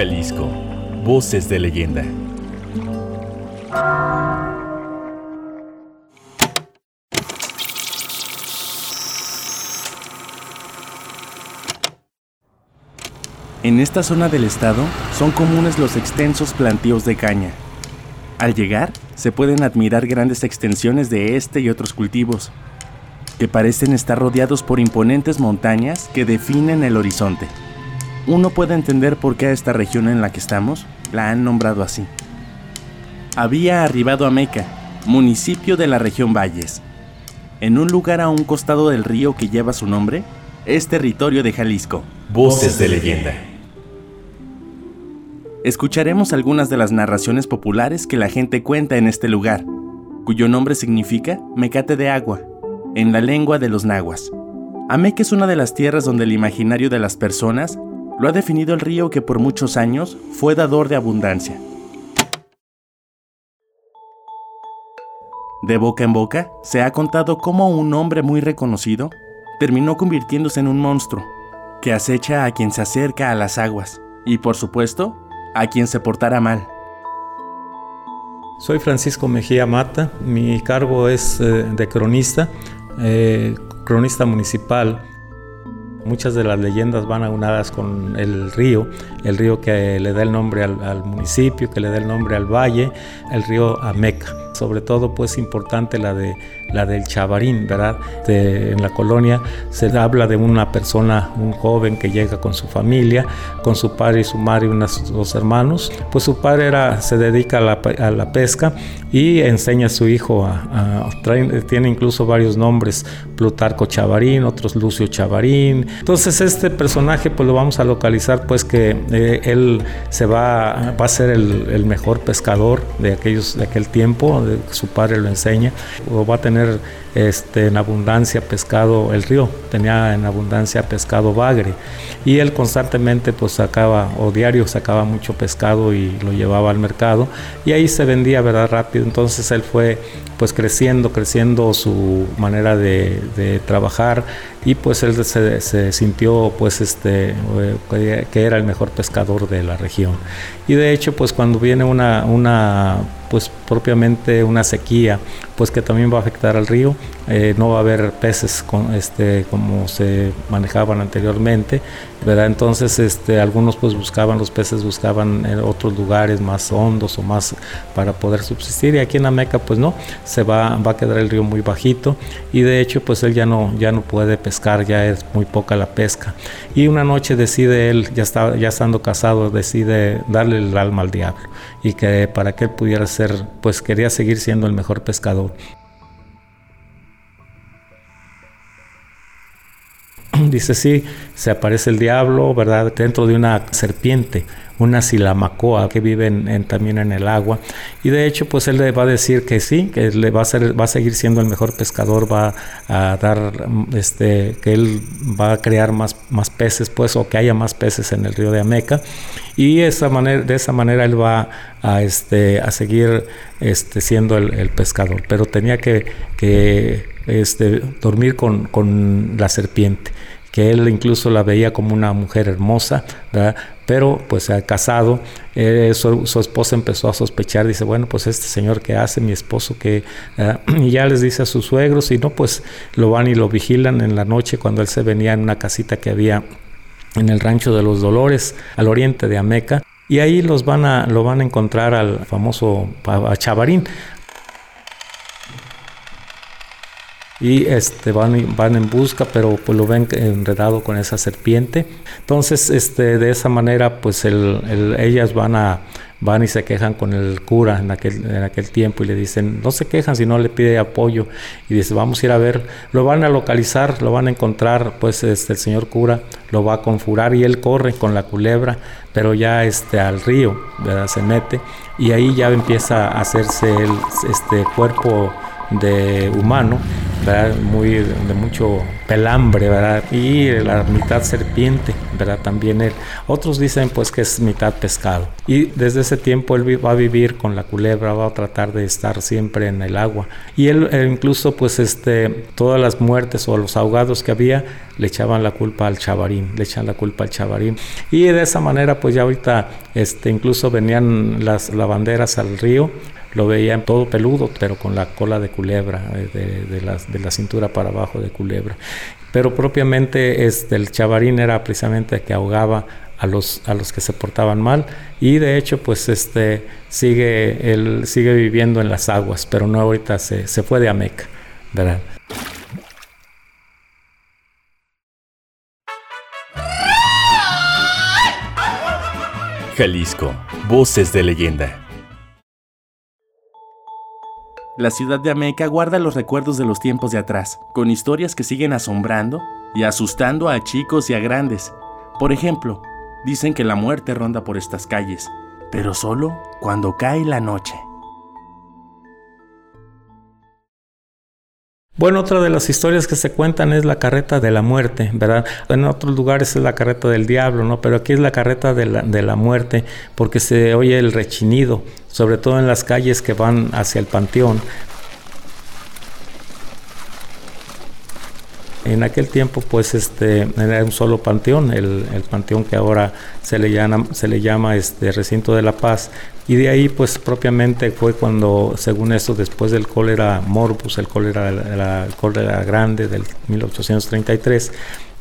Jalisco, voces de leyenda. En esta zona del estado son comunes los extensos plantíos de caña. Al llegar, se pueden admirar grandes extensiones de este y otros cultivos, que parecen estar rodeados por imponentes montañas que definen el horizonte. Uno puede entender por qué a esta región en la que estamos la han nombrado así. Había arribado a Meca, municipio de la región Valles. En un lugar a un costado del río que lleva su nombre, es territorio de Jalisco. Voces de leyenda. Escucharemos algunas de las narraciones populares que la gente cuenta en este lugar, cuyo nombre significa mecate de agua, en la lengua de los nahuas. Ameca es una de las tierras donde el imaginario de las personas lo ha definido el río que por muchos años fue dador de abundancia. De boca en boca se ha contado cómo un hombre muy reconocido terminó convirtiéndose en un monstruo que acecha a quien se acerca a las aguas y por supuesto a quien se portara mal. Soy Francisco Mejía Mata, mi cargo es eh, de cronista, eh, cronista municipal. Muchas de las leyendas van aunadas con el río, el río que le da el nombre al, municipio, que le da el nombre al valle, el río Ameca. Sobre todo, pues importante la de la del Chavarín, ¿verdad? en la colonia se habla de una persona, un joven que llega con su familia, con su padre y su madre y unos dos hermanos. Pues su padre se dedica a la, pesca y enseña a su hijo a, tiene incluso varios nombres, Plutarco Chavarín, otros Lucio Chavarín. Entonces este personaje pues lo vamos a localizar pues que eh, él se va, va a ser el, mejor pescador de aquellos de aquel tiempo, su padre lo enseña, o va a tener este, en abundancia pescado el río, tenía en abundancia pescado bagre. Y él constantemente pues sacaba o diario sacaba mucho pescado y lo llevaba al mercado. Y ahí se vendía verdad rápido. Entonces él fue pues creciendo creciendo su manera de, trabajar. Y pues él se, sintió pues este eh, que era el mejor pescador de la región. Y de hecho pues cuando viene una pues propiamente una sequía, pues que también va a afectar al río. Eh, no va a haber peces con, este, como se manejaban anteriormente, ¿verdad? Entonces, este, algunos pues buscaban, los peces buscaban en otros lugares más hondos o más para poder subsistir. Y aquí en Ameca, pues no, se va, va a quedar el río muy bajito y de hecho, pues él ya no, ya no puede pescar, ya es muy poca la pesca. Y una noche decide él, ya, está, ya estando casado, decide darle el alma al diablo y que para que él pudiera ser, pues quería seguir siendo el mejor pescador. Dice, sí, se aparece el diablo, ¿verdad? Dentro de una serpiente, una silamacoa que vive también en el agua. Y de hecho, pues él le va a decir que sí, que le va a, ser, va a seguir siendo el mejor pescador, va a dar, este, que él va a crear más, más peces, pues, o que haya más peces en el río de Ameca. Y esa manera, de esa manera él va a, este, a seguir este, siendo el, pescador. Pero tenía que, que este, dormir con, con la serpiente que él incluso la veía como una mujer hermosa, pero pues casado, eh, su, esposa empezó a sospechar, dice, bueno, pues este señor que hace, mi esposo que, ya les dice a sus suegros, y no, pues lo van y lo vigilan en la noche cuando él se venía en una casita que había en el rancho de los Dolores, al oriente de Ameca, y ahí los van a, lo van a encontrar al famoso Chavarín, y este, van, van en busca, pero pues lo ven enredado con esa serpiente. Entonces, este, de esa manera, pues el, ellas van a van y se quejan con el cura en aquel, en aquel tiempo y le dicen, no se quejan si no le pide apoyo. Y dice, vamos a ir a ver, lo van a localizar, lo van a encontrar, pues este, el señor cura lo va a confurar y él corre con la culebra, pero ya este, al río, ¿verdad? Se mete y ahí ya empieza a hacerse el este, cuerpo de humano, muy de mucho pelambre, ¿verdad? Y la mitad serpiente, ¿verdad? También él. Otros dicen pues que es mitad pescado. Y desde ese tiempo él va a vivir con la culebra, va a tratar de estar siempre en el agua. Y él, incluso pues este, todas las muertes o los ahogados que había, le echaban la culpa al chavarín, le echan la culpa al chavarín. Y de esa manera pues ya ahorita este, incluso venían las lavanderas al río lo veían todo peludo, pero con la cola de culebra, eh, de, la, de la cintura para abajo de culebra. Pero propiamente este, el chavarín era precisamente que ahogaba a los, a los que se portaban mal y de hecho pues este sigue él sigue viviendo en las aguas pero no ahorita se, se fue de Ameca ¿verdad? Jalisco, voces de leyenda. La ciudad de Ameca guarda los recuerdos de los tiempos de atrás, con historias que siguen asombrando y asustando a chicos y a grandes. Por ejemplo, dicen que la muerte ronda por estas calles, pero solo cuando cae la noche. Bueno, otra de las historias que se cuentan es la carreta de la muerte, ¿verdad? En otros lugares es la carreta del diablo, ¿no? Pero aquí es la carreta de la, de la muerte porque se oye el rechinido, sobre todo en las calles que van hacia el panteón. En aquel tiempo, pues, este, era un solo panteón, el, el panteón que ahora se le llama, se le llama este, Recinto de la Paz, y de ahí, pues, propiamente fue cuando, según eso, después del cólera morbus, el cólera, la, el cólera grande del 1833,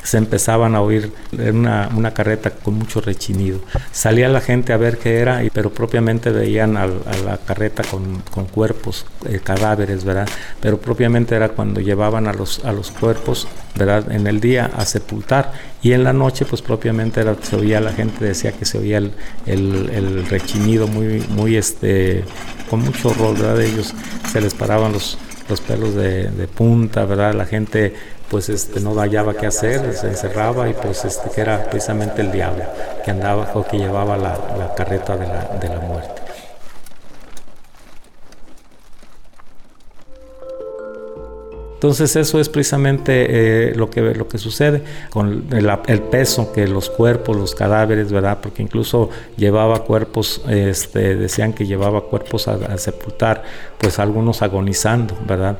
se empezaban a oír una, una carreta con mucho rechinido. Salía la gente a ver qué era, pero propiamente veían a, la carreta con, con cuerpos, eh, cadáveres, ¿verdad? Pero propiamente era cuando llevaban a los, a los cuerpos, ¿verdad? En el día a sepultar y en la noche, pues propiamente era, se oía la gente, decía que se oía el, el, el rechinido muy, muy, este, con mucho horror, ¿verdad? Ellos se les paraban los, los pelos de, punta, ¿verdad? La gente pues este, no hallaba qué hacer, se encerraba y pues este, que era precisamente el diablo que andaba o que llevaba la, carreta de la, de la muerte. Entonces eso es precisamente eh, lo, que, lo que sucede con el, peso que los cuerpos, los cadáveres, ¿verdad? Porque incluso llevaba cuerpos, este, decían que llevaba cuerpos a, sepultar, pues algunos agonizando, ¿verdad?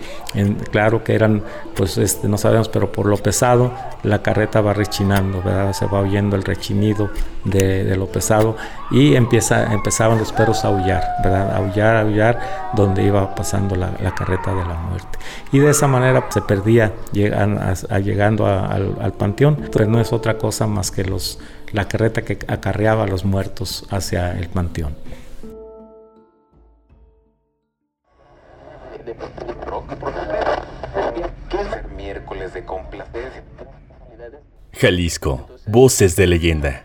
claro que eran, pues este, no sabemos, pero por lo pesado la carreta va rechinando, ¿verdad? Se va oyendo el rechinido de, lo pesado y empieza, empezaban los perros a aullar, ¿verdad? Aullar, aullar donde iba pasando la, carreta de la muerte. Y de esa manera se perdía llegando al, panteón, pero no es otra cosa más que los, la carreta que acarreaba a los muertos hacia el panteón. Jalisco, voces de leyenda.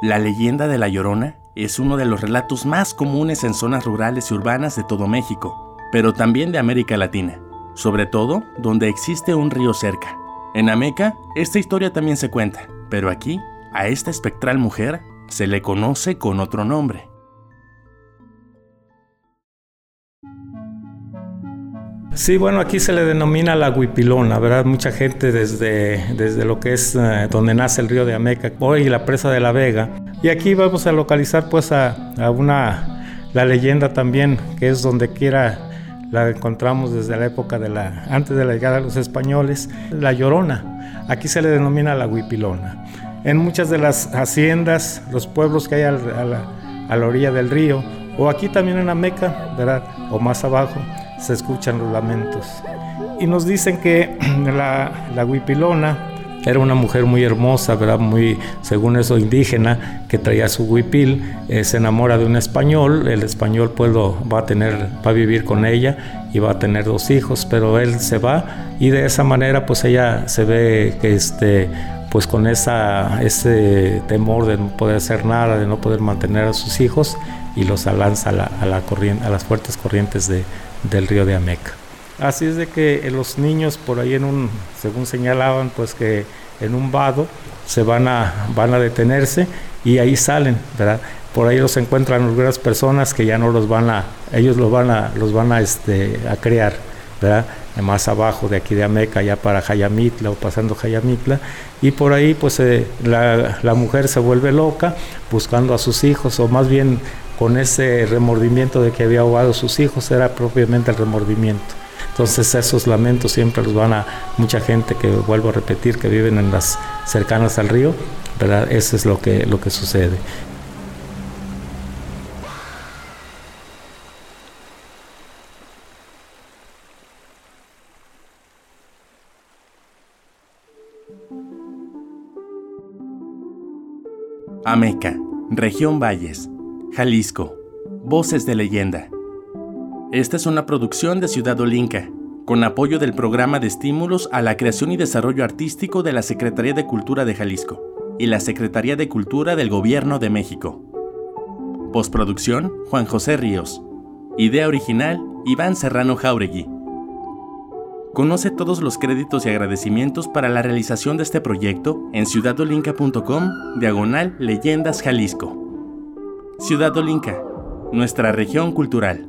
La leyenda de La Llorona es uno de los relatos más comunes en zonas rurales y urbanas de todo México, pero también de América Latina, sobre todo donde existe un río cerca. En Ameca, esta historia también se cuenta, pero aquí, a esta espectral mujer, se le conoce con otro nombre. Sí, bueno, aquí se le denomina la huipilona, ¿verdad? Mucha gente desde, desde lo que es eh, donde nace el río de Ameca, hoy la presa de la Vega. Y aquí vamos a localizar pues a, a una, la leyenda también, que es donde quiera la encontramos desde la época de la, antes de la llegada de los españoles, la Llorona. Aquí se le denomina la huipilona. En muchas de las haciendas, los pueblos que hay a, la, a la orilla del río, o aquí también en Ameca, ¿verdad? O más abajo, se escuchan los lamentos. Y nos dicen que la, la huipilona era una mujer muy hermosa, ¿verdad? Muy, según eso, indígena, que traía su huipil, eh, se enamora de un español, el español pues va a tener, va a vivir con ella y va a tener dos hijos, pero él se va y de esa manera pues ella se ve que este, pues con esa, ese temor de no poder hacer nada, de no poder mantener a sus hijos y los lanza a, la, a, a las fuertes corrientes de, del río de Ameca. Así es de que los niños por ahí en un, según señalaban, pues que en un vado, se van a, van a detenerse y ahí salen, ¿verdad? Por ahí los encuentran algunas personas que ya no los van a, ellos los van a, los van a, este, a crear, ¿verdad? Más abajo de aquí de Ameca, ya para Jayamitla o pasando Jayamitla, y por ahí pues eh, la, la mujer se vuelve loca buscando a sus hijos, o más bien con ese remordimiento de que había ahogado a sus hijos, era propiamente el remordimiento. Entonces esos lamentos siempre los van a mucha gente que vuelvo a repetir que viven en las cercanas al río, ¿verdad? Eso es lo que, lo que sucede. Ameca, región Valles, Jalisco. Voces de leyenda. Esta es una producción de Ciudad Olinca, con apoyo del Programa de Estímulos a la Creación y Desarrollo Artístico de la Secretaría de Cultura de Jalisco y la Secretaría de Cultura del Gobierno de México. Postproducción, Juan José Ríos. Idea original, Iván Serrano Jauregui. Conoce todos los créditos y agradecimientos para la realización de este proyecto en ciudadolinca.com, diagonal Leyendas Jalisco. Ciudad Olinca, nuestra región cultural.